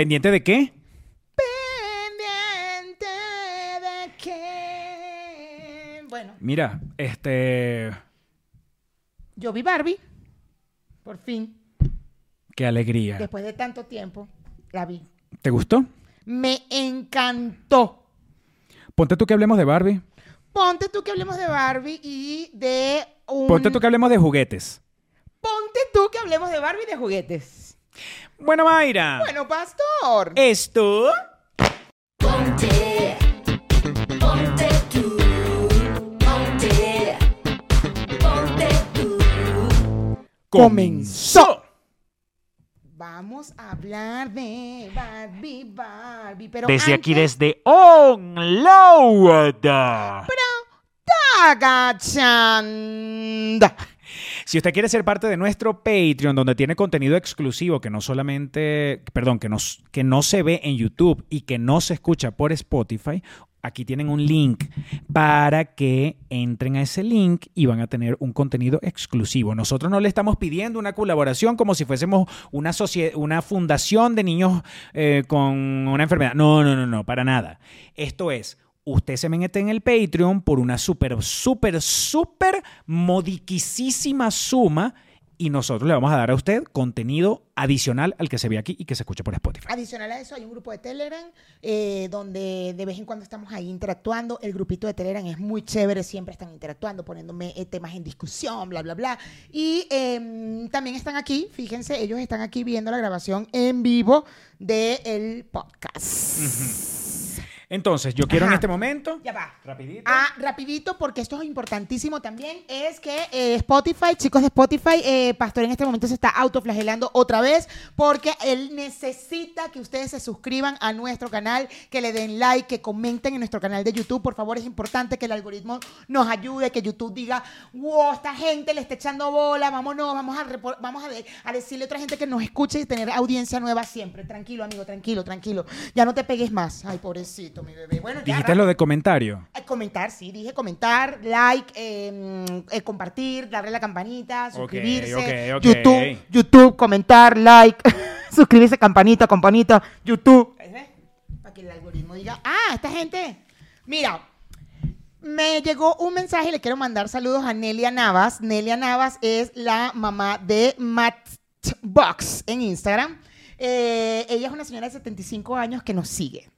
¿Pendiente de qué? Pendiente de que... Bueno, Mira, este... yo vi Barbie. Por fin. Qué alegría. Después de tanto tiempo, la vi. ¿Te gustó? Me encantó. Ponte tú que hablemos de Barbie. Ponte tú que hablemos de Barbie y de un... Ponte tú que hablemos de juguetes. Ponte tú que hablemos de Barbie y de juguetes. Bueno, Mayra. Bueno, pastor. Esto... Ponte, ponte tú, ponte, ponte tú. comenzó. Vamos a hablar de Barbie, Barbie, pero Desde aquí, desde Onload. Agachanda. Si usted quiere ser parte de nuestro Patreon, donde tiene contenido exclusivo que no solamente, perdón, que no, que no se ve en YouTube y que no se escucha por Spotify, aquí tienen un link para que entren a ese link y van a tener un contenido exclusivo. Nosotros no le estamos pidiendo una colaboración como si fuésemos una, una fundación de niños eh, con una enfermedad. No, no, no, no, para nada. Esto es usted se mete en el Patreon por una súper, súper, súper modiquisísima suma y nosotros le vamos a dar a usted contenido adicional al que se ve aquí y que se escucha por Spotify. Adicional a eso, hay un grupo de Telegram eh, donde de vez en cuando estamos ahí interactuando. El grupito de Telegram es muy chévere, siempre están interactuando, poniéndome eh, temas en discusión, bla, bla, bla. Y em, también están aquí, fíjense, ellos están aquí viendo la grabación en vivo del podcast. Entonces, yo quiero en este momento... Ya va. Rapidito. Ah, rapidito, porque esto es importantísimo también, es que eh, Spotify, chicos de Spotify, eh, Pastor en este momento se está autoflagelando otra vez porque él necesita que ustedes se suscriban a nuestro canal, que le den like, que comenten en nuestro canal de YouTube. Por favor, es importante que el algoritmo nos ayude, que YouTube diga, wow, esta gente le está echando bola, vámonos, vamos a, vamos a, de- a decirle a otra gente que nos escuche y tener audiencia nueva siempre. Tranquilo, amigo, tranquilo, tranquilo. Ya no te pegues más. Ay, pobrecito, mi bebé. Bueno, ya, Dijiste lo de comentario. eh, Comentar, sí, dije comentar, like, eh, eh, compartir, darle la campanita, suscribirse. YouTube, YouTube, comentar, like, suscribirse, campanita, campanita, YouTube. Para que el algoritmo diga, ah, esta gente. Mira, me llegó un mensaje y le quiero mandar saludos a Nelia Navas. Nelia Navas es la mamá de Matchbox en Instagram. Eh, ella es una señora de 75 años que nos sigue,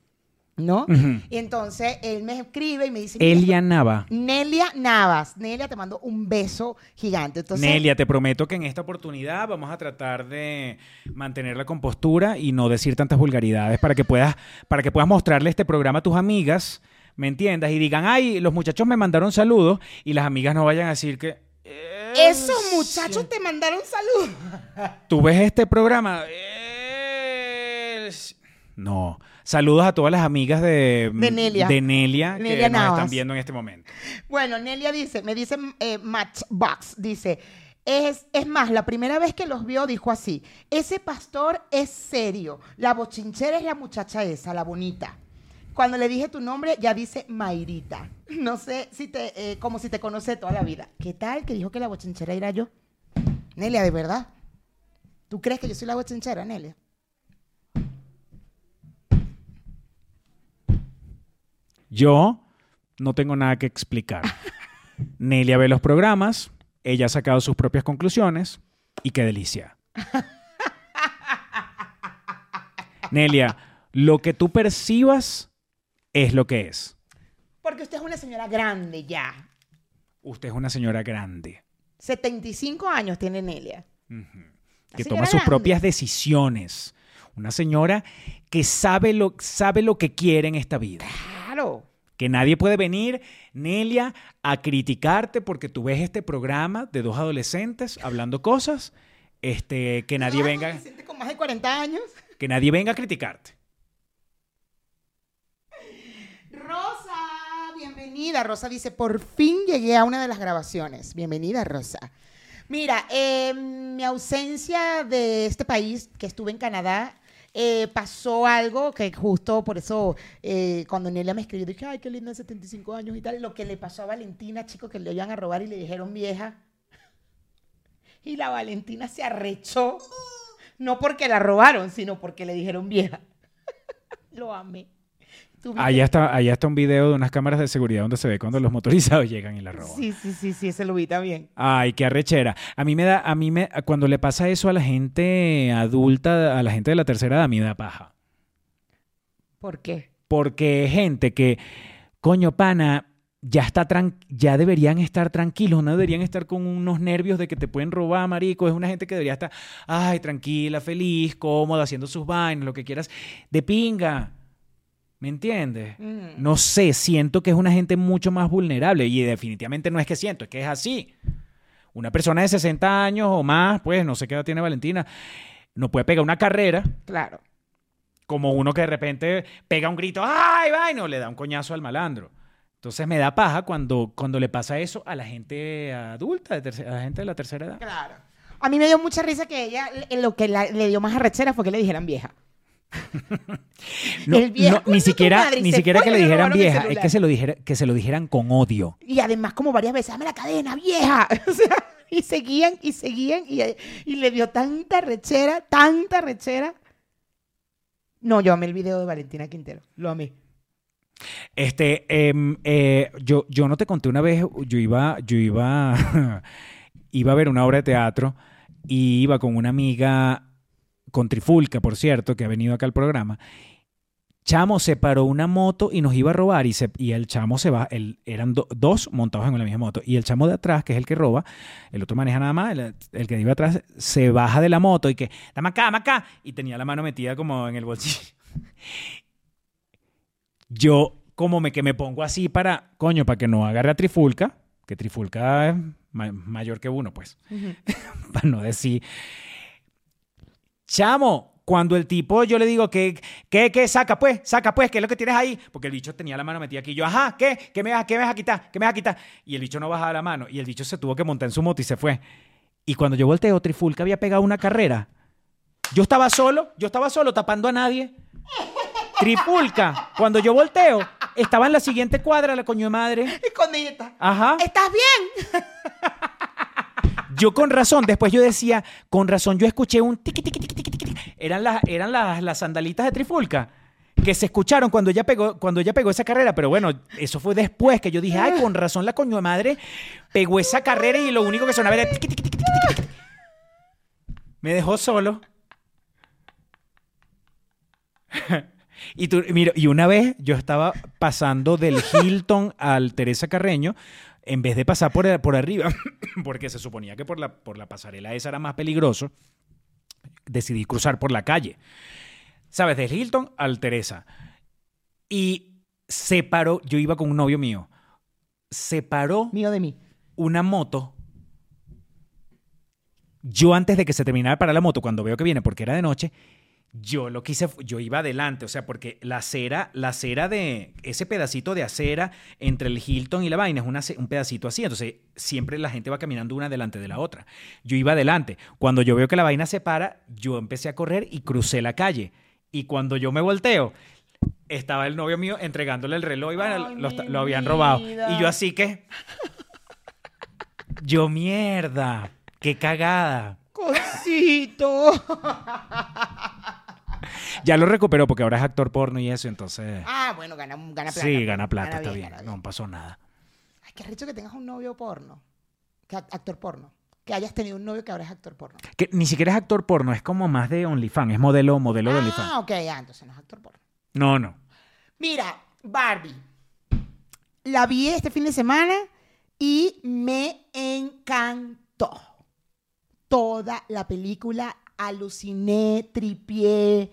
¿no? Y entonces él me escribe y me dice... "Mira, Elia Nava. Nelia Navas. Nelia, te mando un beso gigante. Entonces, Nelia, te prometo que en esta oportunidad vamos a tratar de mantener la compostura y no decir tantas vulgaridades para que puedas, para que puedas mostrarle este programa a tus amigas, ¿me entiendas? Y digan, ay, los muchachos me mandaron saludos y las amigas no vayan a decir que... "Eh, Esos muchachos te mandaron salud. ¿Tú ves este programa? Eh, No. Saludos a todas las amigas de, De Nelia. de Nelia que nos están viendo en este momento. Bueno, Nelia dice, me dice eh, Matchbox, dice, es, es más, la primera vez que los vio dijo así, ese pastor es serio, la bochinchera es la muchacha esa, la bonita. Cuando le dije tu nombre, ya dice Mayrita. No sé si te, eh, como si te conoce toda la vida. ¿Qué tal que dijo que la bochinchera era yo? Nelia, ¿de verdad? ¿Tú crees que yo soy la bochinchera, Nelia? Yo no tengo nada que explicar. Nelia ve los programas, ella ha sacado sus propias conclusiones y qué delicia. Nelia, lo que tú percibas es lo que es. Porque usted es una señora grande ya. Usted es una señora grande 75 años tiene Nelia. que toma sus grande. propias decisiones. Una señora que sabe lo, sabe lo que quiere en esta vida. Claro. Que nadie puede venir, Nelia, a criticarte porque tú ves este programa de dos adolescentes hablando cosas, este, que nadie venga, con más de 40 años. que nadie venga a criticarte. Rosa, bienvenida. Rosa dice, por fin llegué a una de las grabaciones. Bienvenida, Rosa. Mira, eh, mi ausencia de este país, que estuve en Canadá, eh, pasó algo que justo por eso, eh, cuando Nelia me escribió, dije, ay, qué linda, 75 años y tal. Lo que le pasó a Valentina, chicos, que le iban a robar y le dijeron vieja. Y la Valentina se arrechó, no porque la robaron, sino porque le dijeron vieja. Lo amé. Allá está, allá está un video de unas cámaras de seguridad donde se ve cuando los motorizados llegan y la roban. Sí, sí, sí, sí, ese lo vi también. Ay, qué arrechera. A mí me da, a mí me, cuando le pasa eso a la gente adulta, a la gente de la tercera edad, a mí me da paja. ¿Por qué? Porque gente que, coño, pana, ya está tran- ya deberían estar tranquilos, no deberían estar con unos nervios de que te pueden robar, marico. Es una gente que debería estar, ay, tranquila, feliz, cómoda, haciendo sus vainas, lo que quieras, de pinga. ¿Me entiendes? Mm. No sé, siento que es una gente mucho más vulnerable y definitivamente no es que siento, es que es así. Una persona de 60 años o más, pues no sé qué edad tiene Valentina, no puede pegar una carrera Claro. como uno que de repente pega un grito, ¡ay, vaina! o le da un coñazo al malandro. Entonces me da paja cuando, cuando le pasa eso a la gente adulta, de terce- a la gente de la tercera edad. Claro. A mí me dio mucha risa que ella, lo que la- le dio más arrechera fue que le dijeran vieja. No, El viejo, no, coño, ni siquiera, madre, ni siquiera que le dijeran vieja, es que se lo, dijera, que se lo dijeran con odio. Y además como varias veces, dame la cadena, vieja. O sea, y seguían y seguían y, y le dio tanta rechera, tanta rechera. No, yo amé el video de Valentina Quintero. Lo amé. Este, em, eh, yo, yo no te conté una vez, yo iba, yo iba, iba a ver una obra de teatro y iba con una amiga, con Trifulca, por cierto, que ha venido acá al programa. Chamo se paró una moto y nos iba a robar y, se, y el chamo se va, el, eran do- dos montados en la misma moto y el chamo de atrás, que es el que roba, el otro maneja nada más, el, el que iba atrás se baja de la moto y que, dame acá, dame acá, y tenía la mano metida como en el bolsillo yo como me que me pongo así para, coño, para que no agarre a Trifulca, que Trifulca es ma- mayor que uno, pues, para no decir, chamo, cuando el tipo, yo le digo, que, ¿qué, qué, saca pues, saca pues, qué es lo que tienes ahí? Porque el bicho tenía la mano metida aquí, yo, ajá, ¿qué? ¿Qué me vas, qué me vas a quitar? ¿Qué me vas a quitar? Y el bicho no bajaba la mano, y el bicho se tuvo que montar en su moto y se fue. Y cuando yo volteo, Trifulca había pegado una carrera. Yo estaba solo, yo estaba solo tapando a nadie. Trifulca, cuando yo volteo, estaba en la siguiente cuadra, la coño de madre. Escondidita. Ajá. ¿Estás bien? Yo con razón, después yo decía, con razón, yo escuché un tiqui, tiqui, tiqui, tiqui, tiqui. Eran las, eran las, las sandalitas de Trifulca que se escucharon cuando ella pegó, cuando ella pegó esa carrera, pero bueno, eso fue después que yo dije, ay, con razón la coño de madre pegó esa carrera y lo único que sonaba era tiqui, tiqui, tiqui. Me dejó solo. Y, tú, mira, y una vez yo estaba pasando del Hilton al Teresa Carreño, en vez de pasar por, por arriba, porque se suponía que por la, por la pasarela esa era más peligroso, decidí cruzar por la calle. ¿Sabes? Del Hilton al Teresa. Y se paró, yo iba con un novio mío, se paró Mío de mí. una moto. Yo antes de que se terminara para la moto, cuando veo que viene, porque era de noche, yo lo quise, yo iba adelante, o sea, porque la acera, la acera de ese pedacito de acera entre el Hilton y la vaina es una un pedacito así, entonces siempre la gente va caminando una delante de la otra. Yo iba adelante. Cuando yo veo que la vaina se para, yo empecé a correr y crucé la calle. Y cuando yo me volteo, estaba el novio mío entregándole el reloj y vaina, Ay, lo, lo habían robado. Y yo así que, yo mierda, qué cagada. Cosito. Ya lo recuperó porque ahora es actor porno y eso, entonces... Ah, bueno, gana, gana plata. sí, gana plata, está bien, bien. gana No pasó nada. Ay, qué rico que tengas un novio porno. Que actor porno. Que hayas tenido un novio que ahora es actor porno. Que ni siquiera es actor porno, es como más de OnlyFans, es modelo, modelo de Ah, OnlyFans. ok, ya, entonces no es actor porno. No, no. Mira, Barbie. La vi este fin de semana y me encantó. Toda la película aluciné, tripié,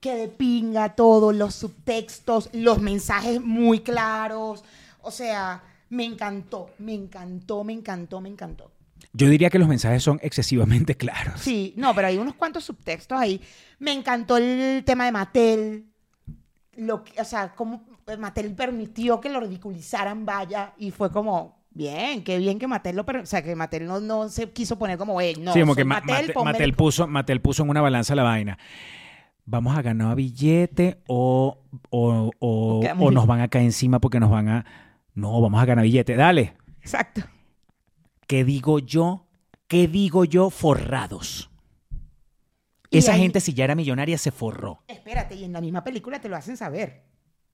que de pinga todo, los subtextos, los mensajes muy claros. O sea, me encantó, me encantó, me encantó, me encantó. Yo diría que los mensajes son excesivamente claros. Sí, no, pero hay unos cuantos subtextos ahí. Me encantó el tema de Mattel. Lo que, o sea, cómo Mattel permitió que lo ridiculizaran, vaya, y fue como, bien, qué bien que Mattel lo, per- o sea, que Mattel no, no se quiso poner como, hey, no, sí, como que Ma- Mattel, puso, Mattel puso en una balanza la vaina. ¿Vamos a ganar billete o, o, o- O nos van a caer encima porque nos van a... No, vamos a ganar billete. Dale. Exacto. ¿Qué digo yo? ¿Qué digo yo? Forrados. Y Esa ahí- gente, si ya era millonaria, se forró. Espérate, y en la misma película te lo hacen saber.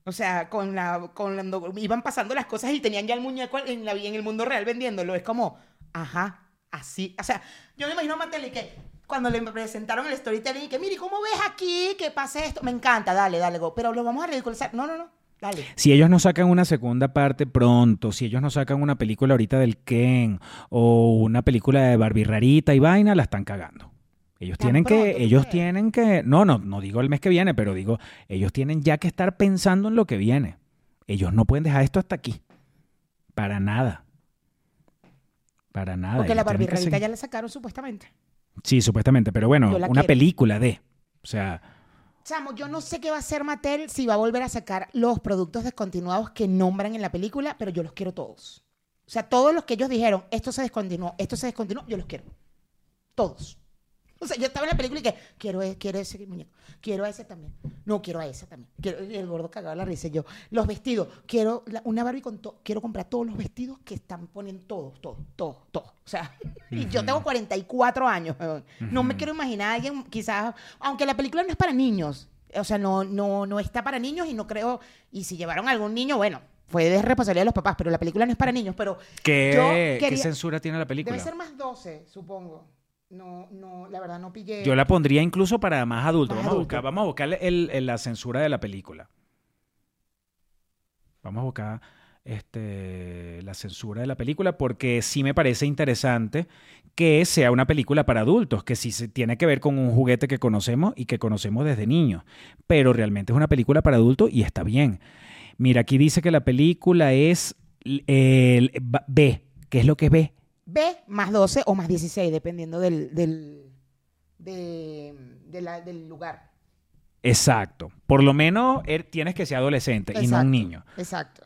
O sea, con la, con la- iban pasando las cosas y tenían ya el muñeco en, la, en el mundo real vendiéndolo. Es como, ajá, así. O sea, yo me imagino a Mattel que cuando le presentaron el storytelling y que, mire, ¿cómo ves aquí que pase esto? Me encanta, dale, dale, go. Pero lo vamos a ridiculizar. No, no, no, dale. Si ellos no sacan una segunda parte pronto, si ellos no sacan una película ahorita del Ken o una película de Barbie rarita y vaina, la están cagando. Ellos ¿Tan tienen que, ellos tienen que, no, no, no digo el mes que viene, pero digo, ellos tienen ya que estar pensando en lo que viene. Ellos no pueden dejar esto hasta aquí. Para nada. Para nada. Porque la Barbie ya la sacaron supuestamente. Sí, supuestamente, pero bueno, una quiero. película de, o sea, Chamo, yo no sé qué va a hacer Mattel si va a volver a sacar los productos descontinuados que nombran en la película, pero yo los quiero todos. O sea, todos los que ellos dijeron, esto se descontinuó, esto se descontinuó, yo los quiero. Todos. O sea, yo estaba en la película y que quiero, e- quiero ese muñeco, quiero a ese también. No, quiero a ese también. Quiero, y el gordo cagaba la risa. y Yo, los vestidos, quiero la- una Barbie con todo, quiero comprar todos los vestidos que están poniendo todos, todos, todos, todos. O sea, y yo tengo 44 años. No me quiero imaginar a alguien, quizás, aunque la película no es para niños. O sea, no, no, no está para niños y no creo, y si llevaron a algún niño, bueno, fue de responsabilidad de los papás, pero la película no es para niños, pero ¿qué, yo qué quería- censura tiene la película? Debe ser más 12, supongo. No, no, la verdad no pillé. Yo la pondría incluso para más adultos. Más vamos, A buscar, vamos a buscar el- el- la censura de la película. Vamos a buscar este, la censura de la película porque sí me parece interesante que sea una película para adultos, que sí se tiene que ver con un juguete que conocemos y que conocemos desde niños, pero realmente es una película para adultos y está bien. Mira, aquí dice que la película es el B. ¿Qué es lo que es B? B más 12 o más 16, dependiendo del, del, de- de la- del lugar. Exacto. Por lo menos er- tienes que ser adolescente y no un niño. Exacto.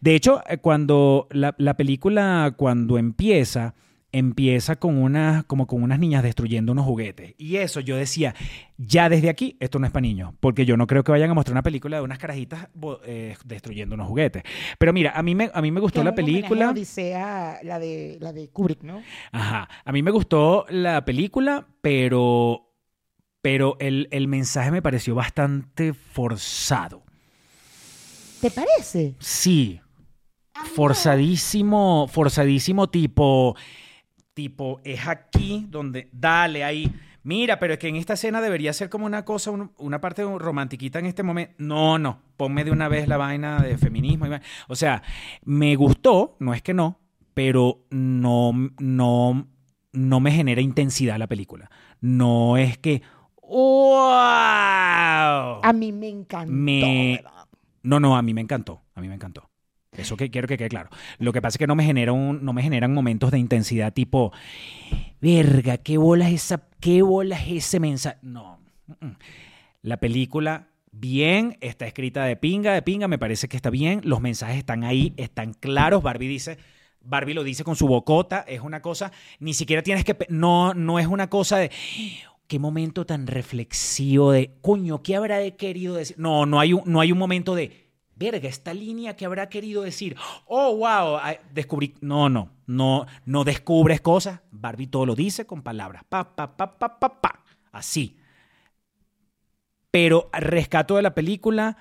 De hecho, eh, cuando la, la película, cuando empieza, empieza con unas, como con unas niñas destruyendo unos juguetes. Y eso yo decía, ya desde aquí, esto no es para niños, porque yo no creo que vayan a mostrar una película de unas carajitas eh, destruyendo unos juguetes. Pero mira, a mí me, a mí me gustó la película. Odisea, la de, la de Kubrick, ¿no? Ajá. A mí me gustó la película, pero, pero el, el mensaje me pareció bastante forzado. ¿Te parece? Sí, forzadísimo, forzadísimo tipo, tipo, es aquí donde, dale ahí. Mira, pero es que en esta escena debería ser como una cosa, un- una parte romantiquita en este momento. No, no, ponme de una vez la vaina de feminismo. y va- O sea, me gustó, no es que no, pero no, no, no me genera intensidad la película. No es que, ¡wow! A mí me encantó. Me- ¿verdad? No, no, a mí me encantó. A mí me encantó. Eso que quiero que quede claro. Lo que pasa es que no me no me generan momentos de intensidad tipo, verga, qué bolas esa, qué ese mensaje. No. La película bien, está escrita de pinga, de pinga, me parece que está bien. Los mensajes están ahí, están claros. Barbie dice, Barbie lo dice con su bocota, es una cosa, ni siquiera tienes que, no, no es una cosa de, qué momento tan reflexivo de, coño, ¿qué habrá querido decir? No, no hay no hay un momento de, verga, esta línea que habrá querido decir, oh, wow, descubrí, no, no, no, no descubres cosas, Barbie todo lo dice con palabras, pa, pa, pa, pa, pa, pa, así. Pero rescato de la película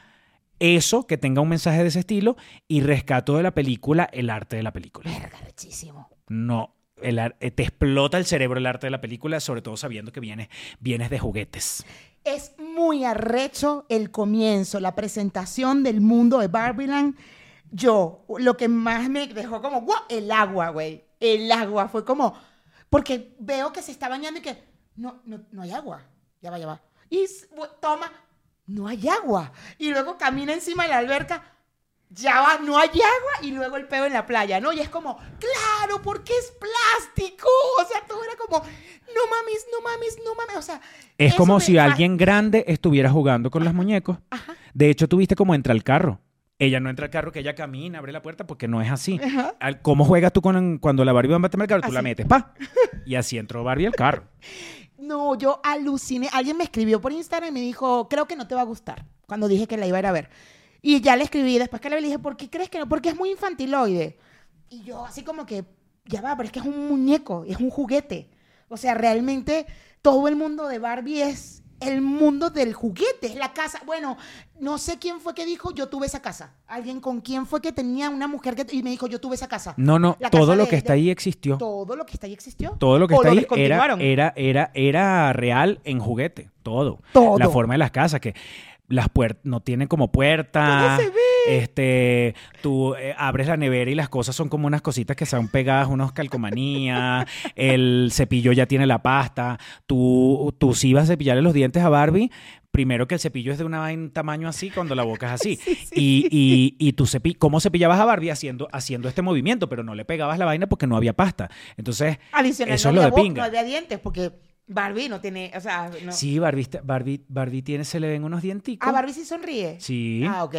eso, que tenga un mensaje de ese estilo, y rescato de la película el arte de la película. Verga, rechísimo. No, el eh, te explota el cerebro el arte de la película, sobre todo sabiendo que vienes, vienes de juguetes. Es muy arrecho el comienzo, la presentación del mundo de Barbieland. Yo, lo que más me dejó como, ¡guau! El agua, güey. El agua. Fue como, porque veo que se está bañando y que, no, no, no hay agua. Ya va, ya va. Y toma, no hay agua. Y luego camina encima de la alberca, ya va, no hay agua. Y luego el peo en la playa, ¿no? Y es como, claro, porque es plástico. O sea, todo era como, no mames, no mames, no mames. O sea, Es como si alguien grande estuviera jugando con los muñecos. Ajá. De hecho, tú viste cómo entra al carro. Ella no entra al carro, que ella camina, abre la puerta, porque no es así. Ajá. ¿Cómo juegas tú con cuando la Barbie va a meterme al carro? Tú la metes, pa. Y así entró Barbie al carro. No, yo aluciné. Alguien me escribió por Instagram y me dijo, creo que no te va a gustar, cuando dije que la iba a ir a ver. Y ya le escribí, después que le dije, ¿por qué crees que no? Porque es muy infantiloide. Y yo así como que, ya va, pero es que es un muñeco, es un juguete. O sea, realmente todo el mundo de Barbie es el mundo del juguete, es la casa. Bueno, no sé quién fue que dijo, yo tuve esa casa. Alguien con quién fue que tenía una mujer que, y me dijo, yo tuve esa casa. No, no, La todo lo de- que está de- ahí existió. Todo lo que está ahí existió. Todo lo que está ahí era, era, era, era real en juguete. Todo. Todo. La forma de las casas, que las puertas no tienen como se ve. Este, tú eh, abres la nevera y las cosas son como unas cositas que son pegadas, unos calcomanías. el cepillo ya tiene la pasta. Tú, tú sí vas a cepillarle los dientes a Barbie. Primero que el cepillo es de una vaina- un tamaño así cuando la boca es así. y, y, y tú cepi ¿cómo cepillabas a Barbie haciendo, haciendo este movimiento? Pero no le pegabas la vaina porque no había pasta. Entonces, Adicional, eso no es lo había de pinga. No había dientes, porque Barbie no tiene, o sea, no. Sí, Barbie, Barbie, Barbie tiene, se le ven unos dienticos. Ah, Barbie sí sonríe. Sí. Ah, ok.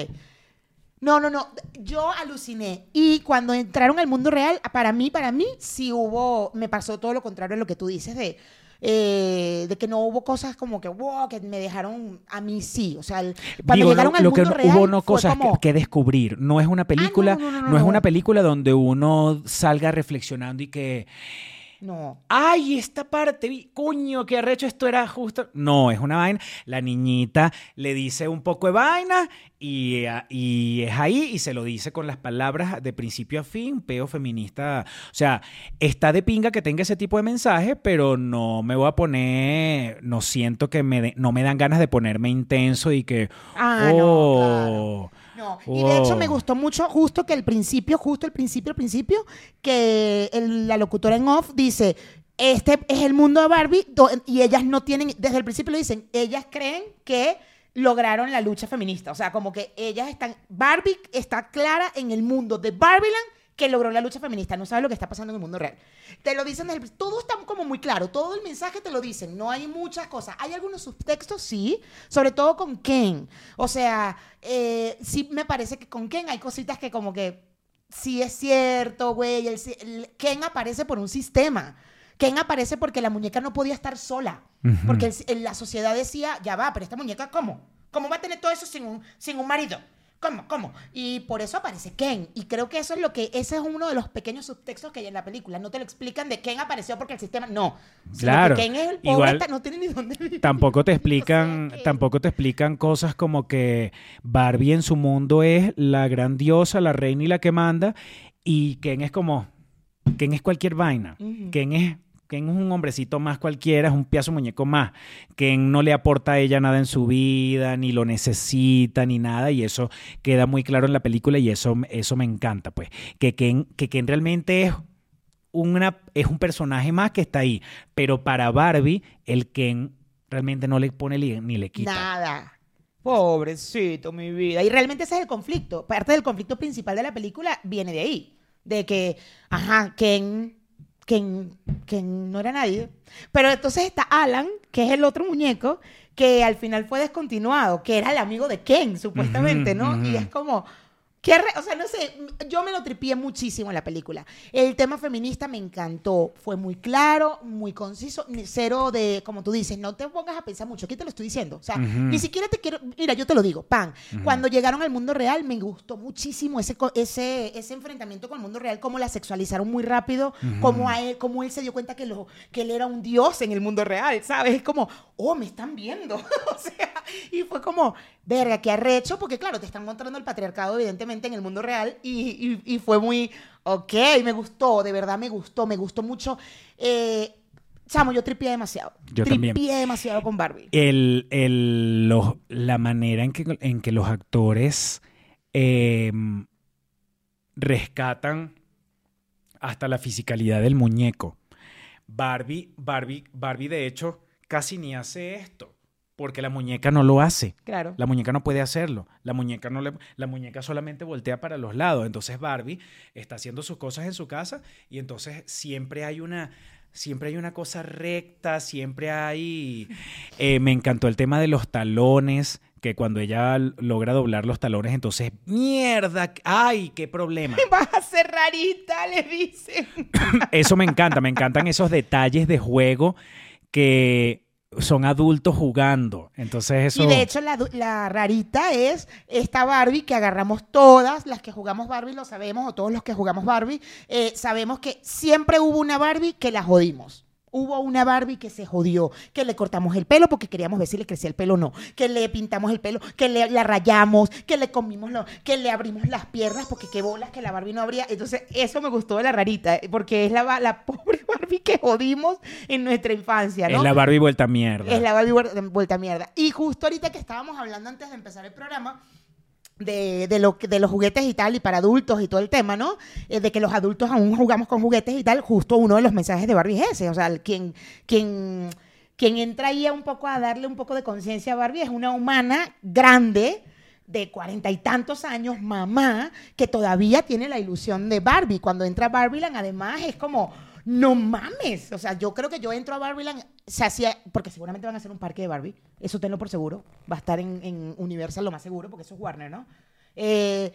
No, no, no. Yo aluciné. Y cuando entraron al mundo real, para mí, para mí, sí hubo, me pasó todo lo contrario a lo que tú dices de, eh, de que no hubo cosas como que, wow, que me dejaron, a mí sí. O sea, el- cuando Digo, llegaron no- al lo mundo que real, hubo no cosas como, que, que descubrir. No es una película, no, no, no, no es una película donde uno salga reflexionando y que No. ay, esta parte, coño, qué arrecho esto era justo. No, es una vaina. La niñita le dice un poco de vaina y, ah, y es ahí y se lo dice con las palabras de principio a fin, peo feminista. O sea, está de pinga que tenga ese tipo de mensaje, pero no me voy a poner, no siento que me, de- no me dan ganas de ponerme intenso y que, Ah, no, oh, No, y de hecho Oh. me gustó mucho justo que el principio, justo el principio, el principio, que el- la locutora en off dice, este es el mundo de Barbie y ellas no tienen, desde el principio lo dicen, ellas creen que lograron la lucha feminista, o sea, como que ellas están, Barbie está clara en el mundo de Barbieland que logró la lucha feminista, no sabe lo que está pasando en el mundo real. Te lo dicen desde el todo está como muy claro, todo el mensaje te lo dicen, no hay muchas cosas. Hay algunos subtextos, sí, sobre todo con Ken. O sea, eh, sí me parece que con Ken hay cositas que como que sí es cierto, güey, el, Ken aparece por un sistema. Ken aparece porque la muñeca no podía estar sola. Porque la sociedad decía, ya va, pero esta muñeca, ¿cómo? ¿Cómo va a tener todo eso sin un, sin un marido? ¿Cómo? ¿Cómo? Y por eso aparece Ken. Y creo que eso es lo que, ese es uno de los pequeños subtextos que hay en la película. No te lo explican de Ken apareció porque el sistema, no. Claro. Ken es el pobre, Igual- no tiene ni dónde vivir. Tampoco te O explican, sea que- tampoco te explican cosas como que Barbie en su mundo es la gran diosa, la reina y la que manda, y Ken es como, Ken es cualquier vaina. Ken es, Ken es un hombrecito más cualquiera, es un piazo muñeco más. Ken no le aporta a ella nada en su vida, ni lo necesita, ni nada, y eso queda muy claro en la película y eso, eso me encanta, pues. Que Ken, que Ken realmente es una, es un personaje más que está ahí. Pero para Barbie, el Ken realmente no le pone ni le quita. Nada. Pobrecito, mi vida. Y realmente ese es el conflicto. Parte del conflicto principal de la película viene de ahí. De que, ajá, Ken, Ken no era nadie. Pero entonces está Alan, que es el otro muñeco, que al final fue descontinuado, que era el amigo de Ken, supuestamente, ¿no? Y es como... qué re- o sea, no sé, yo me lo tripié muchísimo en la película. El tema feminista me encantó. Fue muy claro, muy conciso, cero de, como tú dices, no te pongas a pensar mucho. Aquí te lo estoy diciendo. O sea, ni siquiera te quiero. Mira, yo te lo digo, pan. Cuando llegaron al mundo real, me gustó muchísimo ese, ese, ese enfrentamiento con el mundo real, cómo la sexualizaron muy rápido, cómo, a él, cómo él se dio cuenta que, lo, que él era un dios en el mundo real, ¿sabes? Es como, oh, me están viendo. o sea, y fue como, verga, qué arrecho, porque claro, te están mostrando el patriarcado, evidentemente, en el mundo real, y, y- y fue muy, ok, me gustó, de verdad me gustó, me gustó mucho. Eh, Chamo, yo tripié demasiado. Yo también. tripié demasiado con Barbie. El, el- los- la manera en que, en que los actores eh, rescatan hasta la fisicalidad del muñeco. Barbie, Barbie, Barbie, de hecho, casi ni hace esto, porque la muñeca no lo hace. Claro. La muñeca no puede hacerlo. La muñeca, no le, la muñeca solamente voltea para los lados. Entonces Barbie está haciendo sus cosas en su casa y entonces siempre hay una, siempre hay una cosa recta, siempre hay... eh, me encantó el tema de los talones, que cuando ella logra doblar los talones, entonces, mierda, ay, qué problema. Vas a ser rarita, le dicen. Eso me encanta, me encantan esos detalles de juego que son adultos jugando. Entonces eso... Y de hecho, la, la rarita es esta Barbie que agarramos todas, las que jugamos Barbie lo sabemos, o todos los que jugamos Barbie, eh, sabemos que siempre hubo una Barbie que la jodimos. Hubo una Barbie que se jodió, que le cortamos el pelo porque queríamos ver si le crecía el pelo o no, que le pintamos el pelo, que le la rayamos, que le comimos, lo, que le abrimos las piernas porque qué bolas que la Barbie no abría. Entonces, eso me gustó de la rarita, porque es la, la pobre Barbie que jodimos en nuestra infancia, ¿no? Es la Barbie vuelta mierda. Es la Barbie vuel- vuelta a mierda. Y justo ahorita que estábamos hablando antes de empezar el programa, de, de, lo, de los juguetes y tal, y para adultos y todo el tema, ¿no? Eh, de que los adultos aún jugamos con juguetes y tal, justo uno de los mensajes de Barbie es ese. O sea, quien, quien, quien entra ahí un poco a darle un poco de conciencia a Barbie es una humana grande de cuarenta y tantos años, mamá, que todavía tiene la ilusión de Barbie. Cuando entra a Barbieland, además, es como, no mames. O sea, yo creo que yo entro a Barbieland, se hacía, porque seguramente van a hacer un parque de Barbie, eso tenlo por seguro. Va a estar en, en Universal lo más seguro, porque eso es Warner, ¿no? Eh,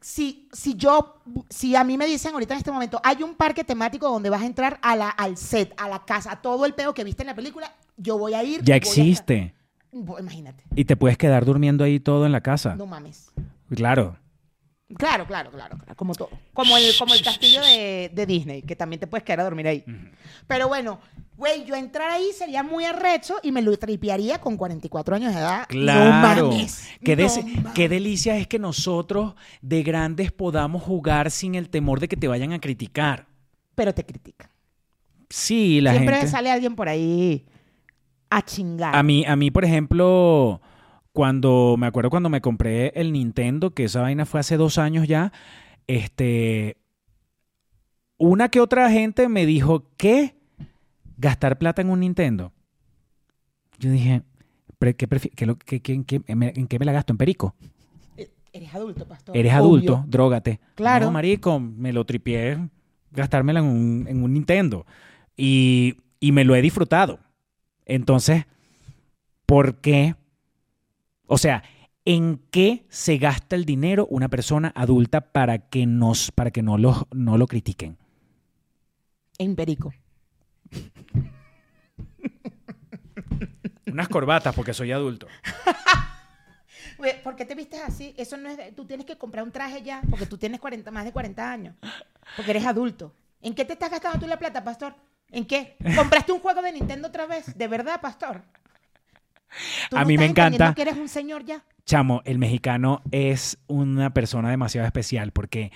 si, si yo, si a mí me dicen ahorita en este momento, hay un parque temático donde vas a entrar a la, al set, a la casa, a todo el peo que viste en la película, yo voy a ir. Ya existe. Imagínate, Y te puedes quedar durmiendo ahí todo en la casa. no mames. Claro. Claro, claro, claro, claro, como todo. Como el, como el castillo de, de Disney, que también te puedes quedar a dormir ahí. Pero bueno, güey, yo entrar ahí sería muy arrecho y me lo tripearía con 44 años de edad. Claro. No mames. qué, no des- mames. qué delicia es que nosotros de grandes podamos jugar sin el temor de que te vayan a criticar. Pero te critican. Sí, la Siempre gente. sale alguien por ahí a chingar. A mí, a mí, por ejemplo, cuando me acuerdo cuando me compré el Nintendo, que esa vaina fue hace dos años ya, este, una que otra gente me dijo, ¿qué? ¿Gastar plata en un Nintendo? Yo dije, "¿Pre- ¿qué qué qué- qué- en, qué, ¿en qué me la gasto? ¿En perico? Eh, Eres adulto, pastor. Eres Obvio. adulto, drógate. Claro. No, marico, me lo tripié gastármela en un, en un Nintendo. Y, y me lo he disfrutado. Entonces, ¿por qué? O sea, ¿en qué se gasta el dinero una persona adulta para que, nos, para que no, lo, no lo critiquen? En perico. Unas corbatas, porque soy adulto. ¿Por qué te vistes así? Eso no es de- tú tienes que comprar un traje ya, porque tú tienes 40, más de 40 años. Porque eres adulto. ¿En qué te estás gastando tú la plata, pastor? ¿En qué? ¿Compraste un juego de Nintendo otra vez? ¿De verdad, pastor? ¿Tú A no mí me estás encanta- que eres un señor ya? Chamo, el mexicano es una persona demasiado especial porque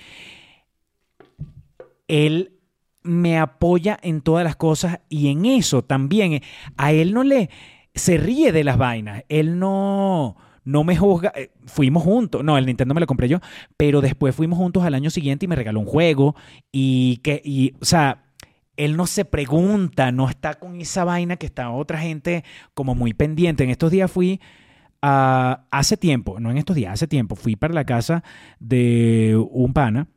él me apoya en todas las cosas y en eso también. A él no le se ríe de las vainas. Él no no me juzga. Eh, Fuimos juntos. No, el Nintendo me lo compré yo, pero después fuimos juntos al año siguiente y me regaló un juego y que y o sea, él no se pregunta, no está con esa vaina que está otra gente como muy pendiente. En estos días fui a- hace tiempo, no en estos días, hace tiempo, fui para la casa de un pana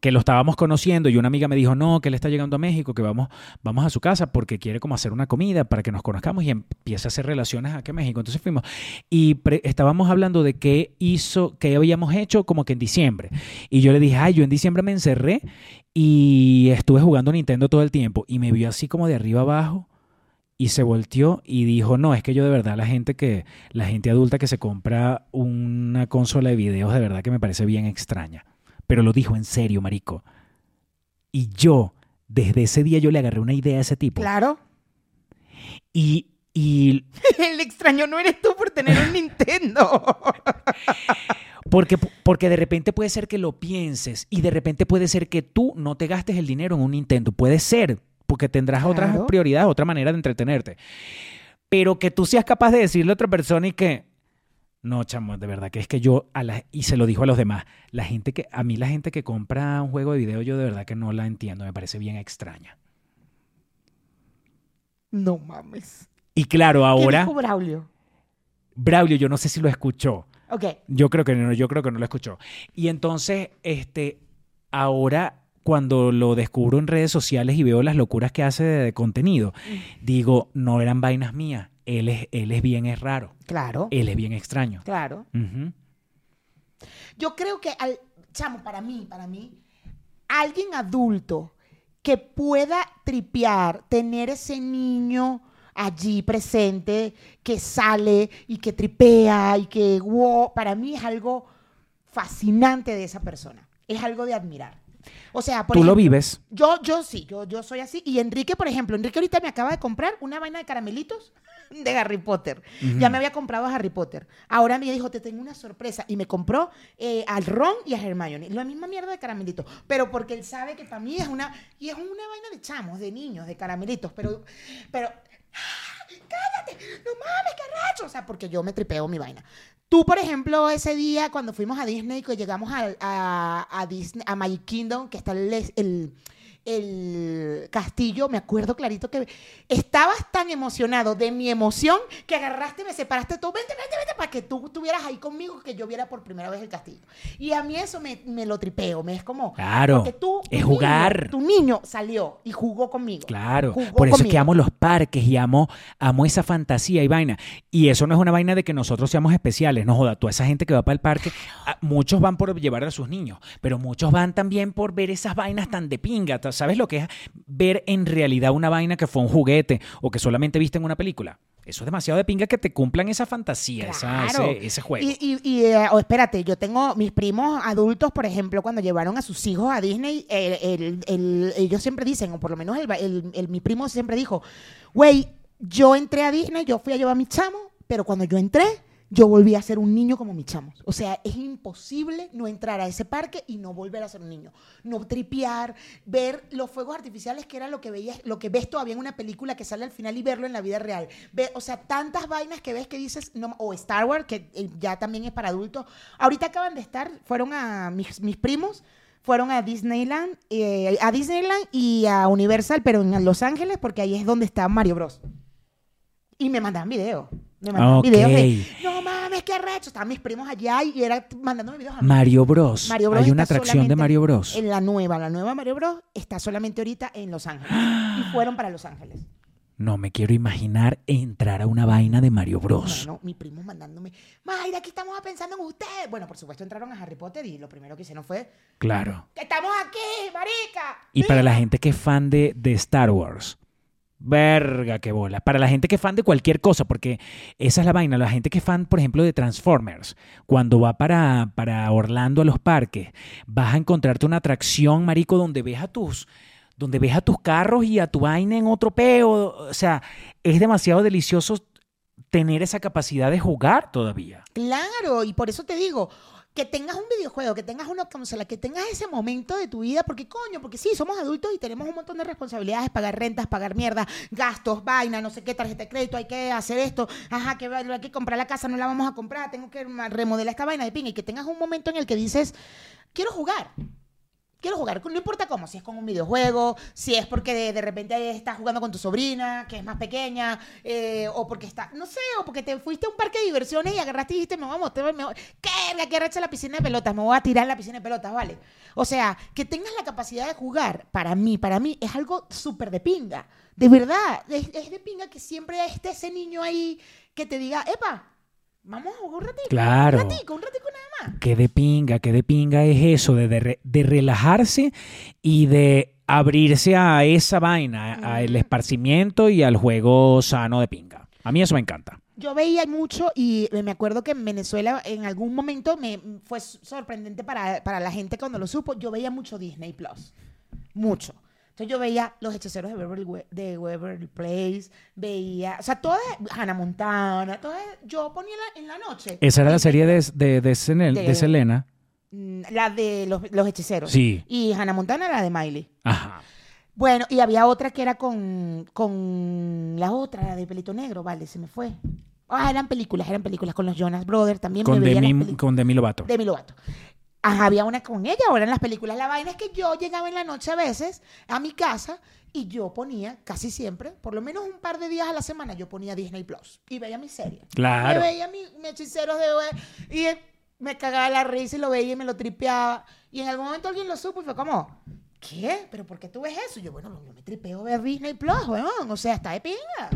que lo estábamos conociendo y una amiga me dijo, no, que él está llegando a México, que vamos, vamos a su casa porque quiere como hacer una comida para que nos conozcamos y empieza a hacer relaciones aquí a México. Entonces fuimos y estábamos hablando de qué hizo, qué habíamos hecho como que en diciembre. Y yo le dije, ay, yo en diciembre me encerré y estuve jugando Nintendo todo el tiempo y me vio así como de arriba abajo y se volteó y dijo, no, es que yo de verdad la gente que, la gente adulta que se compra una consola de videos de verdad que me parece bien extraña. Pero lo dijo en serio, marico. Y yo, desde ese día yo le agarré una idea a ese tipo. Claro. Y, y El extraño no eres tú por tener un Nintendo. porque, porque de repente puede ser que lo pienses y de repente puede ser que tú no te gastes el dinero en un Nintendo. Puede ser, porque tendrás otras Claro. prioridades, otra manera de entretenerte. Pero que tú seas capaz de decirle a otra persona y que, no, chamo, de verdad que es que yo, a la, y se lo dijo a los demás, la gente que, a mí la gente que compra un juego de video, yo de verdad que no la entiendo, me parece bien extraña. no mames. Y claro, ¿Qué ahora, dijo Braulio? Braulio, yo no sé si lo escuchó. Ok. Yo creo que no, yo creo que no lo escuchó. Y entonces, este, ahora cuando lo descubro en redes sociales y veo las locuras que hace de, de contenido, digo, no eran vainas mías. Él es, él es bien, es raro. Claro. Él es bien extraño. Claro. Yo creo que, al, chamo, para mí, para mí, alguien adulto que pueda tripear, tener ese niño allí presente, que sale y que tripea y que, wow, para mí es algo fascinante de esa persona. Es algo de admirar. O sea, por Tú lo vives. Yo, yo sí, yo, yo soy así. Y Enrique, por ejemplo, Enrique ahorita me acaba de comprar una vaina de caramelitos de Harry Potter. Ya me había comprado a Harry Potter. Ahora me dijo, te tengo una sorpresa. Y me compró eh, al Ron y a Hermione. La misma mierda de caramelitos. Pero porque él sabe que para mí es una... Y es una vaina de chamos, de niños, de caramelitos. Pero... pero cállate, no mames, qué racho. O sea, porque yo me tripeo mi vaina. Tú, por ejemplo, ese día cuando fuimos a Disney, que llegamos a, a, Disney, a Magic Kingdom, que está el, el, el castillo, me acuerdo clarito que estabas tan emocionado de mi emoción que agarraste y me separaste todo, vente, vente, vente, para que tú estuvieras ahí conmigo, que yo viera por primera vez el castillo. Y a mí eso me, me lo tripeo, me es como... Claro, porque tú, es tu jugar. Niño, tu niño salió y jugó conmigo. Claro, Jugó por eso es que amo los parques y amo, amo esa fantasía y vaina. Y eso no es una vaina de que nosotros seamos especiales, no joda, toda esa gente que va para el parque, muchos van por llevar a sus niños, pero muchos van también por ver esas vainas tan de pinga. ¿Sabes lo que es ver en realidad una vaina que fue un juguete o que solamente viste en una película? Eso es demasiado de pinga que te cumplan esa fantasía, esa- ese, ese juego. Y, y, y, eh, oh, espérate, yo tengo mis primos adultos, por ejemplo, cuando llevaron a sus hijos a Disney, el- el- el- ellos siempre dicen, o por lo menos mi primo siempre dijo, güey, yo entré a Disney, yo fui a llevar a mi chamo, pero cuando yo entré, yo volví a ser un niño como mis chamos. O sea, es imposible no entrar a ese parque y no volver a ser un niño. No tripear, ver los fuegos artificiales, que era lo que veías, lo que ves todavía en una película que sale al final y verlo en la vida real. Ve, o sea, tantas vainas que ves que dices, no, o Star Wars, que eh, ya también es para adultos. Ahorita acaban de estar, fueron a mis, primos. Fueron a Disneyland, eh, a Disneyland y a Universal, pero en Los Ángeles, porque ahí es donde está Mario Bros. Y me mandaban videos. Me mandaban Ok. videos de, no mames, qué arrecho. Estaban mis primos allá y era mandándome videos a mí. Mario Bros. Mario Bros Hay una está atracción de solamente Mario Bros. En la nueva, la nueva Mario Bros está solamente ahorita en Los Ángeles. y fueron para Los Ángeles. No me quiero imaginar entrar a una vaina de Mario Bros. Bueno, mi primo mandándome, Mayra, aquí estamos pensando en usted. Bueno, por supuesto entraron a Harry Potter y lo primero que hicieron fue, Claro. que estamos aquí, marica. Y para la Mira". gente que es fan de, de Star Wars. Verga, qué bola. Para la gente que es fan de cualquier cosa, porque esa es la vaina. La gente que es fan, por ejemplo, de Transformers, cuando va para, para Orlando a los parques, vas a encontrarte una atracción, marico, donde ves a tus donde ves a tus carros y a tu vaina en otro peo. O sea, es demasiado delicioso tener esa capacidad de jugar todavía. Claro, y por eso te digo, que tengas un videojuego, que tengas una consola, que tengas ese momento de tu vida, porque coño, porque sí, somos adultos y tenemos un montón de responsabilidades, pagar rentas, pagar mierda, gastos, vaina, no sé qué, tarjeta de crédito, hay que hacer esto, ajá, que hay que comprar la casa, no la vamos a comprar, tengo que remodelar esta vaina de pinga, y que tengas un momento en el que dices, quiero jugar. Quiero jugar, no importa cómo, si es con un videojuego, si es porque de, repente estás jugando con tu sobrina, que es más pequeña, eh, o porque está, no sé, o porque te fuiste a un parque de diversiones y agarraste y dijiste, me vamos, te, me voy, ¿qué? ¿Qué arrecha la piscina de pelotas? Me voy a tirar en la piscina de pelotas, ¿vale? O sea, que tengas la capacidad de jugar, para mí, para mí, es algo súper de pinga. De verdad, es, es de pinga que siempre esté ese niño ahí que te diga, epa, vamos a jugar un ratito. Claro. Un ratico, un ratico nada más. Qué de pinga, qué de pinga es eso, de, de, re- de relajarse y de abrirse a esa vaina, a el esparcimiento y al juego sano de pinga. A mí eso me encanta. Yo veía mucho y me acuerdo que en Venezuela en algún momento me fue sorprendente para, para la gente cuando lo supo. Yo veía mucho Disney Plus. Mucho. Entonces yo veía Los Hechiceros de Beverly, We- de Place, veía, o sea, todas, Hannah Montana, todas, yo ponía en la, en la noche. Esa era la serie de, de, de, Senel- De- de Selena. Mm, La de los, los Hechiceros. Sí. Y Hannah Montana, la de Miley. Ajá. Bueno, y había otra que era con, con la otra, la de Pelito Negro, vale, se me fue. Ah, eran películas, eran películas con los Jonas Brothers también. Con me Demi, con Demi Lovato. Demi Lovato. Ajá, había una con ella, ahora en las películas. La vaina es que yo llegaba en la noche a veces a mi casa y yo ponía, casi siempre, por lo menos un par de días a la semana, yo ponía Disney Plus y veía mi serie. Claro. Me veía mi, mi hechiceros de... Y me cagaba la risa y lo veía y me lo tripeaba. Y en algún momento alguien lo supo y fue como, ¿qué? ¿Pero por qué tú ves eso? Y yo, bueno, yo me tripeo ver Disney Plus, weón. O sea, está de pinga.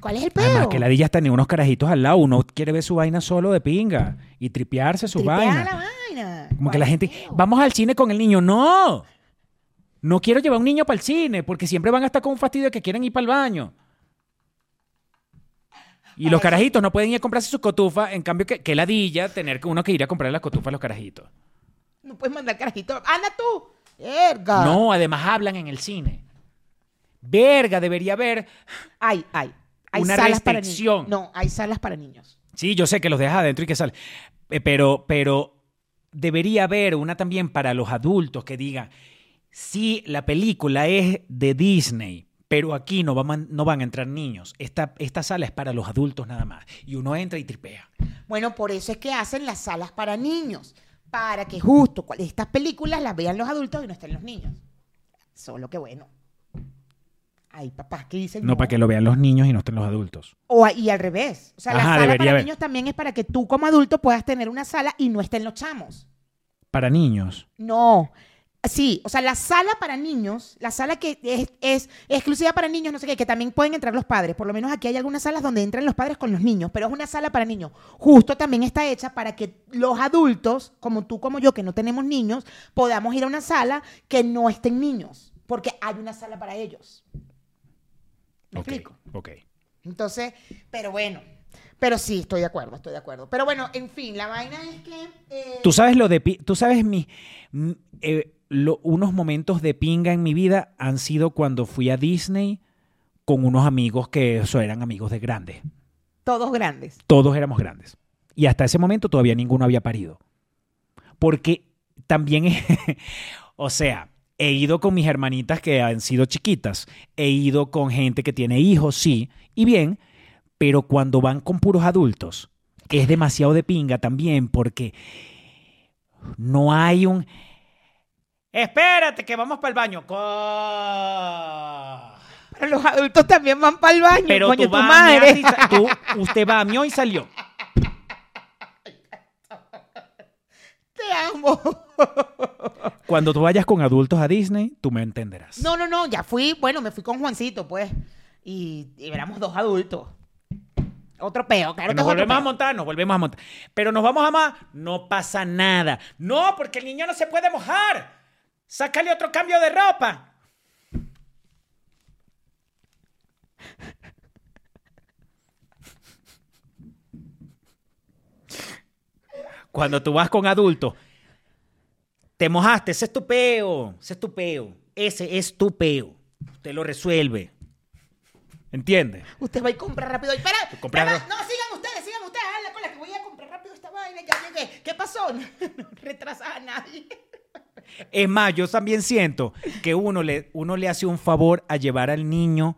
¿Cuál es el pedo? Además que la Dilla tenía unos carajitos al lado. Uno quiere ver su vaina solo de pinga y tripearse su vaina. la vaina. Como que ¿Cuál la gente, vamos al cine con el niño. No, no quiero llevar un niño para el cine porque siempre van a estar con un fastidio de que quieren ir para el baño. Y los carajitos no pueden ir a comprarse sus cotufas. En cambio, que, ladilla tener que uno que ir a comprar las cotufas a los carajitos. No puedes mandar carajito. Anda tú. Verga. No, además hablan en el cine. Verga, debería haber. Hay, hay. Hay Una salas para restricción. niños. No, hay salas para niños. Sí, yo sé que los dejas adentro y que sale. Eh, Pero, pero debería haber una también para los adultos que diga, sí, la película es de Disney, pero aquí no no van a entrar niños. Esta, esta sala es para los adultos nada más. Y uno entra y tripea. Bueno, por eso es que hacen las salas para niños. Para que justo estas películas las vean los adultos y no estén los niños. Solo que bueno. Ay, papás, ¿qué dicen? No para que lo vean los niños y no estén los adultos. O, y al revés. O sea, la sala para haber. niños también es para que tú como adulto puedas tener una sala y no estén los chamos. Para niños. No. Sí, o sea, la sala para niños, la sala que es, es exclusiva para niños, no sé qué, que también pueden entrar los padres. Por lo menos aquí hay algunas salas donde entran los padres con los niños, pero es una sala para niños. Justo también está hecha para que los adultos, como tú, como yo, que no tenemos niños, podamos ir a una sala que no estén niños, porque hay una sala para ellos. ¿Me Ok, explico? ok. Entonces, pero bueno, pero sí, estoy de acuerdo, estoy de acuerdo. Pero bueno, en fin, la vaina es que... eh, Tú sabes lo de pi- tú sabes mi eh, lo- unos momentos de pinga en mi vida han sido cuando fui a Disney con unos amigos que eso eran amigos de grandes. todos grandes. Todos éramos grandes. Y hasta ese momento todavía ninguno había parido. Porque también, o sea, he ido con mis hermanitas que han sido chiquitas, he ido con gente que tiene hijos, sí, y bien, pero cuando van con puros adultos, es demasiado de pinga también porque no hay un... Espérate, que vamos para el baño. Pero los adultos también van para el baño, Pero coño, tú tu madre. tú- usted va a mió y salió. Te amo. Cuando tú vayas con adultos a Disney, tú me entenderás. No, no, no, ya fui, bueno, me fui con Juancito, pues. Y, y éramos dos adultos. Otro peo, claro Que nos volvemos a montar, nos volvemos a montar. Pero nos vamos a más, no pasa nada. No, porque el niño no se puede mojar. Sácale otro cambio de ropa. Cuando tú vas con adultos, te mojaste, ese es tu peo, ese es tu peo, ese es tu peo. Usted lo resuelve. ¿Entiendes? Usted va y compra rápido. Y para, comprar ro- no, sigan ustedes, sigan ustedes. Ah, la cola que voy a comprar rápido esta vaina. Ya llegué. ¿Qué pasó? No, retrasaba a nadie. Es más, yo también siento que uno le, uno le hace un favor a llevar al niño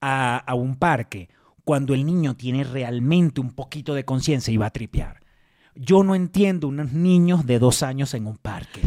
a, a un parque cuando el niño tiene realmente un poquito de conciencia y va a tripear. Yo no entiendo unos niños de dos años en un parque.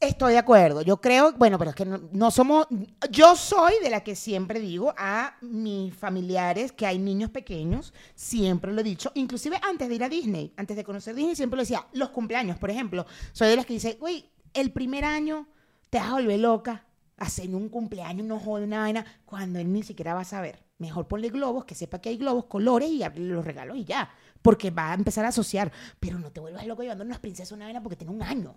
Estoy de acuerdo. Yo creo, bueno, pero es que no, no somos. Yo soy de la que siempre digo a mis familiares que hay niños pequeños, siempre lo he dicho, inclusive antes de ir a Disney, antes de conocer Disney, siempre lo decía, los cumpleaños, por ejemplo. Soy de las que dice, güey, el primer año te vas a volver loca, hacer un cumpleaños, no jode una vaina, cuando él ni siquiera va a saber. Mejor ponle globos, que sepa que hay globos, colores y los regalos y ya. Porque va a empezar a asociar. Pero no te vuelvas loco llevando unas princesas una vaina porque tiene un año.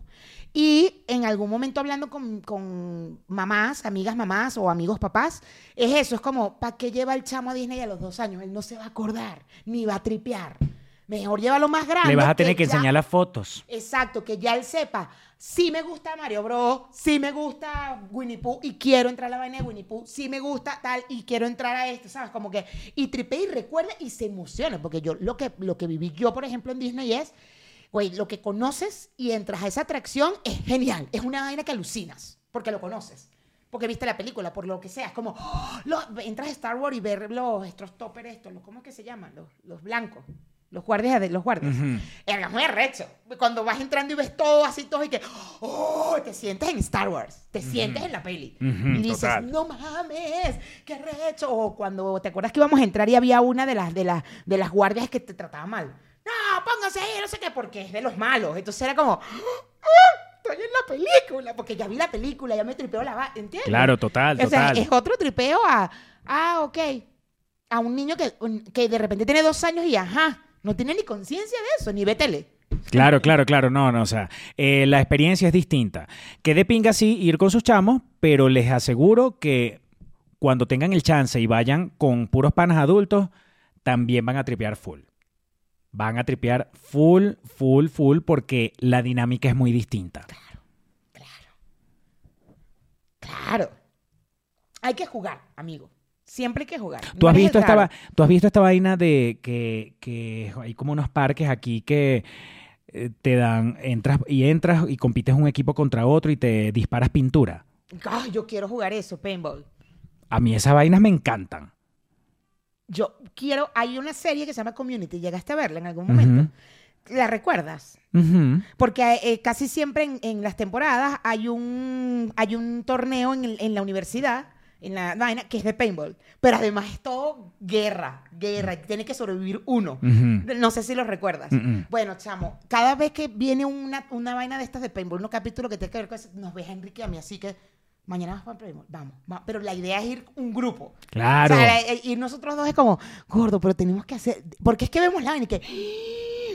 Y en algún momento hablando con, con mamás, amigas mamás o amigos papás, es eso, es como, ¿para qué lleva el chamo a Disney a los dos años? Él no se va a acordar, ni va a tripear. Mejor llévalo más grande. Le vas a tener que ya- enseñar las fotos. Exacto, que ya él sepa, sí me gusta Mario Bros, sí me gusta Winnie Pooh y quiero entrar a la vaina de Winnie Pooh, sí me gusta tal y quiero entrar a esto, ¿sabes? Como que, y tripea y recuerda y se emociona, porque yo lo que, lo que viví yo, por ejemplo, en Disney es, güey, lo que conoces y entras a esa atracción es genial, es una vaina que alucinas, porque lo conoces. Porque viste la película, por lo que sea. Es como, ¡oh! lo- entras a Star Wars y ver los estos toppers estos, ¿cómo es que se llaman? Los, los blancos. Los guardias de los guardias. Ujú. Es muy arrecho. Cuando vas entrando y ves todo así, todo y que, oh, te sientes en Star Wars, te sientes en la peli. Y dices, total. no mames, qué arrecho. O cuando te acuerdas que íbamos a entrar y había una de las, de las, de las guardias que te trataba mal. No, pónganse ahí, no sé qué, porque es de los malos. Entonces era como, "Ah, estoy en la película, porque ya vi la película, ya me tripeo la va, ¿entiendes? Claro, total, O sea, total. es otro tripeo a, ah, ok, a un niño que, un- que de repente tiene dos años y ajá, no tiene ni conciencia de eso, ni ve tele. Claro, claro, claro, no, no, o sea, eh, la experiencia es distinta. Que de pinga sí ir con sus chamos, pero les aseguro que cuando tengan el chance y vayan con puros panas adultos, también van a tripear full. Van a tripear full, full, full, porque la dinámica es muy distinta. Claro. Hay que jugar, amigo. Siempre hay que jugar. ¿Tú has, visto esta, va- ¿Tú has visto esta vaina de que, que hay como unos parques aquí que eh, te dan, entras y entras y compites un equipo contra otro y te disparas pintura? Ay, yo quiero jugar eso, paintball. A mí esas vainas me encantan. Yo quiero. Hay una serie que se llama Community. ¿Llegaste a verla en algún momento? ¿La recuerdas? Porque eh, casi siempre en, en las temporadas hay un, hay un torneo en, en la universidad, en la vaina, que es de paintball. Pero además es todo guerra, guerra. Tiene que sobrevivir uno. Ujú. No sé si lo recuerdas. Mm-mm. Bueno, chamo, cada vez que viene una, una vaina de estas de paintball, un capítulo que tiene que ver con eso, nos ves a Enrique y a mí, así que mañana vamos para paintball. Vamos, va- Pero la idea es ir un grupo. Claro. O sea, la- el- ir nosotros dos es como, gordo, pero tenemos que hacer. Porque es que vemos la vaina y que,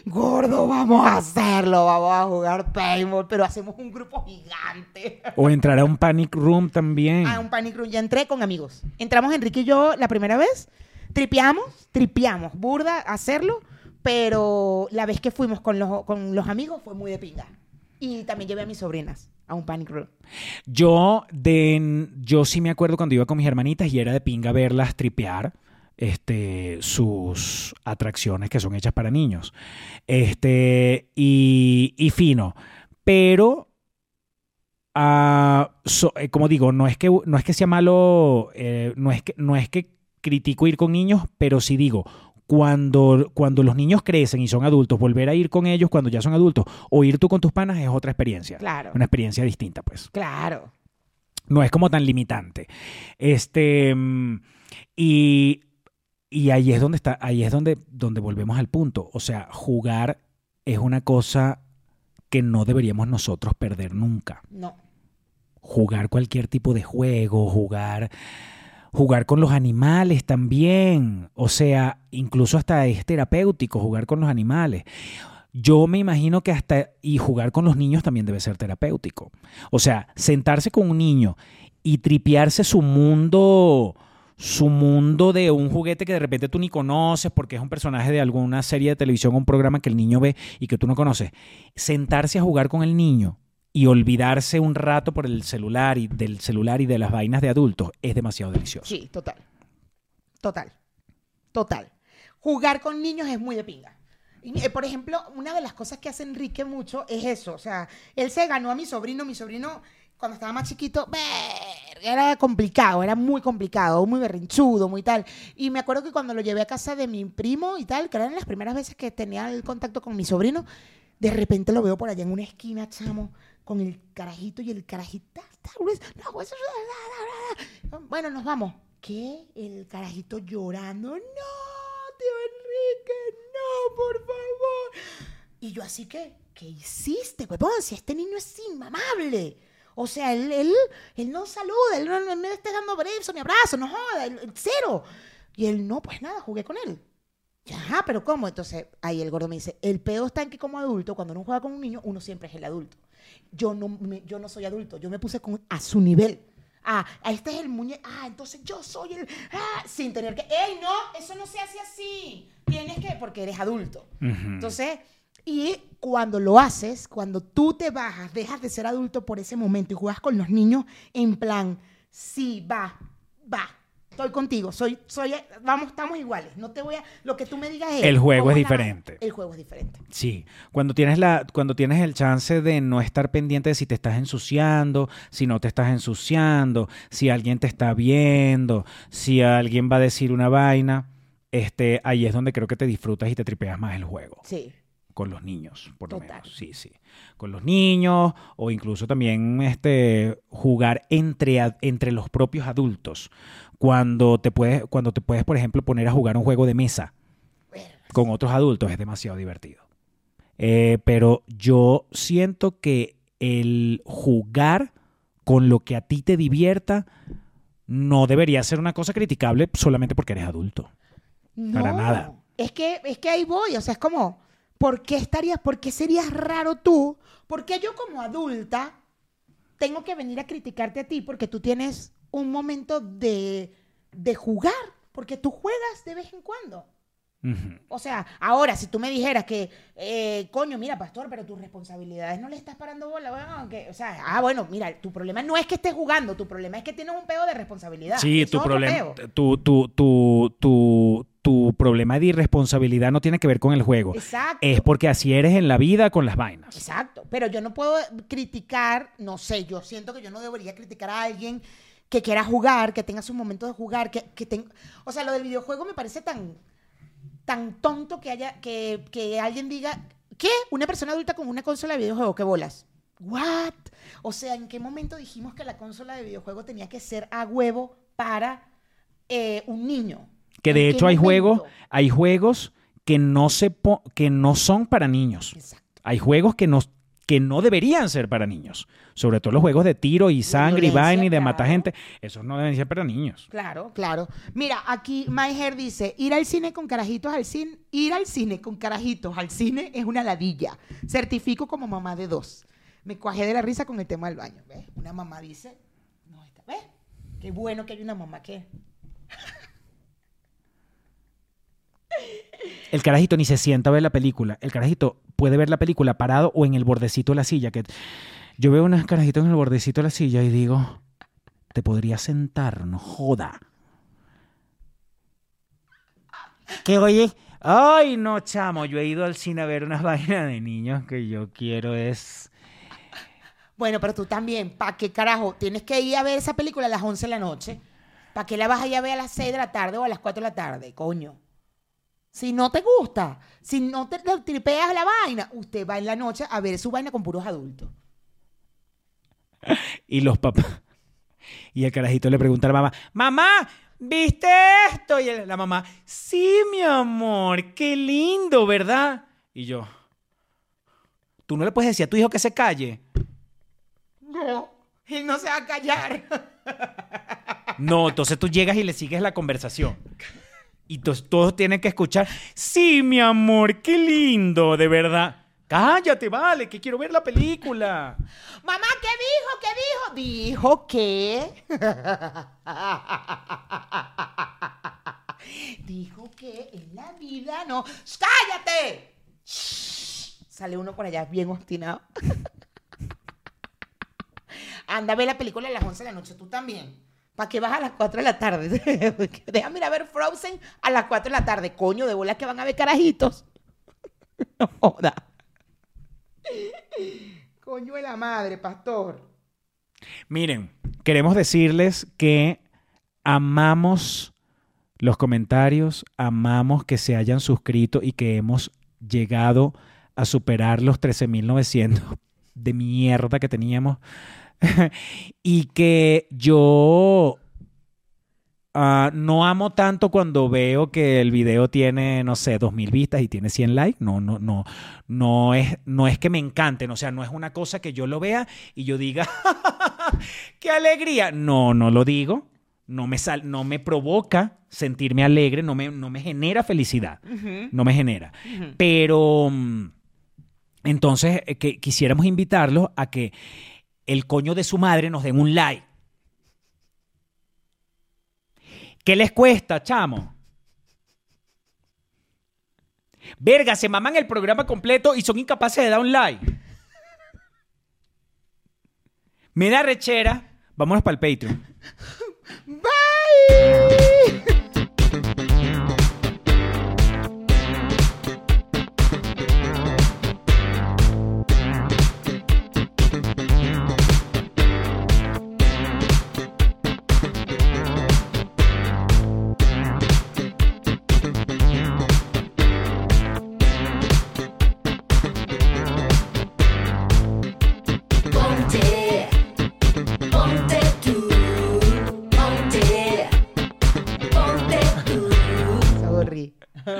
gordo, vamos a hacerlo, vamos a jugar paintball, pero hacemos un grupo gigante. O entrar a un panic room también. A un panic room. Ya entré con amigos. Entramos Enrique y yo la primera vez, tripeamos, tripeamos, burda hacerlo, pero la vez que fuimos con los, con los amigos fue muy de pinga. Y también llevé a mis sobrinas a un panic room. Yo, de, yo sí me acuerdo cuando iba con mis hermanitas y era de pinga verlas tripear este, sus atracciones que son hechas para niños. Este, y, y fino. Pero, so- eh, como digo, no es que, no es que sea malo, eh, no, es que, no es que critico ir con niños, pero sí digo, cuando, cuando los niños crecen y son adultos, volver a ir con ellos cuando ya son adultos o ir tú con tus panas es otra experiencia. Claro. Una experiencia distinta, pues Claro. no es como tan limitante. Este mm, y, y ahí es donde está, ahí es donde, donde volvemos al punto. O sea, jugar es una cosa que no deberíamos nosotros perder nunca. No. Jugar cualquier tipo de juego, jugar, jugar con los animales también. O sea, incluso hasta es terapéutico jugar con los animales. Yo me imagino que hasta y jugar con los niños también debe ser terapéutico. O sea, sentarse con un niño y tripearse su mundo, su mundo de un juguete que de repente tú ni conoces porque es un personaje de alguna serie de televisión o un programa que el niño ve y que tú no conoces. Sentarse a jugar con el niño y olvidarse un rato por el celular y del celular y de las vainas de adultos es demasiado delicioso. Sí, total. Total. Total. Jugar con niños es muy de pinga. Eh, por ejemplo, una de las cosas que hace Enrique mucho es eso. O sea, él se ganó a mi sobrino. Mi sobrino, cuando estaba más chiquito, ver, era complicado, era muy complicado, muy berrinchudo, muy tal. Y me acuerdo que cuando lo llevé a casa de mi primo y tal, que eran las primeras veces que tenía el contacto con mi sobrino, de repente lo veo por allá en una esquina, chamo, con el carajito y el carajito. No, eso- bueno, nos vamos. ¿Qué? El carajito llorando. No, tío Enrique, no, por favor. Y yo así que, ¿qué hiciste, huevón? Si este niño es inmamable. O sea, él, él, él no saluda, él no, no, le estés dando beso ni abrazo, no joda, él- cero. Y él, no, pues nada, jugué con él. Ya, pero ¿cómo? Entonces, ahí el gordo me dice, el pedo está en que como adulto, cuando uno juega con un niño, uno siempre es el adulto. Yo no, me- yo no soy adulto, yo me puse con, a su nivel. Ah, este es el muñeco. Ah, entonces yo soy el... Ah, sin tener que... ¡Ey, no! Eso no se hace así. Tienes que... Porque eres adulto. Ujú. Entonces, y cuando lo haces, cuando tú te bajas, dejas de ser adulto por ese momento y juegas con los niños en plan, sí, va, va, estoy contigo, soy, soy, vamos, estamos iguales, no te voy a, lo que tú me digas es... El juego ¿cómo es diferente. El juego es diferente. Sí, cuando tienes la, cuando tienes el chance de no estar pendiente de si te estás ensuciando, si no te estás ensuciando, si alguien te está viendo, si alguien va a decir una vaina, este, ahí es donde creo que te disfrutas y te tripeas más el juego. Sí. Con los niños, por lo Total. menos. Sí, sí. Con los niños o incluso también este, jugar entre, entre los propios adultos. Cuando te, puedes, cuando te puedes, por ejemplo, poner a jugar un juego de mesa con otros adultos es demasiado divertido. Eh, pero yo siento que el jugar con lo que a ti te divierta no debería ser una cosa criticable solamente porque eres adulto. No, Para nada. Es que, es que ahí voy, o sea, es como, ¿por qué estarías, por qué serías raro tú? ¿Por qué yo como adulta tengo que venir a criticarte a ti porque tú tienes un momento de, de jugar? Porque tú juegas de vez en cuando. O sea, ahora, si tú me dijeras que, eh, coño, mira, pastor, pero tus responsabilidades no le estás parando bola, bueno, que, o sea, ah, bueno, mira, tu problema no es que estés jugando, tu problema es que tienes un peo de responsabilidad. Sí, tu problema, tu, tu, tu, tu, tu problema de irresponsabilidad no tiene que ver con el juego. Exacto. Es porque así eres en la vida con las vainas. Exacto, pero yo no puedo criticar, no sé, yo siento que yo no debería criticar a alguien que quiera jugar, que tenga sus momentos de jugar, que, que ten- O sea, lo del videojuego me parece tan, tan tonto que haya que, que alguien diga, ¿qué? Una persona adulta con una consola de videojuego, ¿qué bolas? ¿What? O sea, ¿en qué momento dijimos que la consola de videojuego tenía que ser a huevo para eh, un niño? Que ¿En de hecho hay juegos, hay juegos que no se po- que no son para niños. Exacto. Hay juegos que no, que no deberían ser para niños. Sobre todo los juegos de tiro y sangre y vaina y de claro. matar gente. Esos no deben ser para niños. Claro, claro. Mira, aquí Myher dice, ir al cine con carajitos al cine, ir al cine con carajitos al cine es una ladilla. Certifico como mamá de dos. Me cuajé de la risa con el tema del baño. ¿Ves? Una mamá dice, no está, ¿ves? Qué bueno que hay una mamá que... El carajito ni se sienta a ver la película. El carajito puede ver la película parado o en el bordecito de la silla. Que yo veo unos carajitos en el bordecito de la silla y digo, te podría sentar, no joda. Que oye, ay no, chamo, yo he ido al cine a ver unas vainas de niños que yo quiero es... Bueno, pero tú también, ¿para qué carajo? Tienes que ir a ver esa película a las 11 de la noche. ¿Para qué la vas a ir a ver a las 6 de la tarde o a las 4 de la tarde? Coño. Si no te gusta, si no te te tripeas la vaina, usted va en la noche a ver su vaina con puros adultos. Y los papás. Y el carajito le pregunta a la mamá, mamá, ¿viste esto? Y la mamá, sí, mi amor, qué lindo, ¿verdad? Y yo, tú no le puedes decir a tu hijo que se calle. No, él no se va a callar. No, entonces tú llegas y le sigues la conversación. Y entonces todos tienen que escuchar, sí, mi amor, qué lindo, de verdad. Cállate, vale, que quiero ver la película. Mamá, ¿qué dijo? ¿Qué dijo? Dijo que. dijo que en la vida no. ¡Cállate! Sale uno por allá bien obstinado. Anda a ver la película a las 11 de la noche, tú también. ¿Para qué vas a las 4 de la tarde? Déjame ir a ver Frozen a las 4 de la tarde. Coño, de bolas que van a ver carajitos. no joda. Coño de la madre, pastor. Miren, queremos decirles que amamos los comentarios, amamos que se hayan suscrito y que hemos llegado a superar los 13.900 de mierda que teníamos. y que yo ah, no amo tanto cuando veo que el video tiene, no sé, 2.000 vistas y tiene 100 likes. No, no, no. No es, no es que me encanten. O sea, no es una cosa que yo lo vea y yo diga, ¡qué alegría! No, no lo digo. No me, sal, no me provoca sentirme alegre, no me, no me genera felicidad. No me genera. Pero mm, entonces eh, que quisiéramos invitarlos a que el coño de su madre nos den un like. ¿Qué les cuesta, chamo? Verga, se maman el programa completo y son incapaces de dar un like. Me da rechera. Vámonos para el Patreon.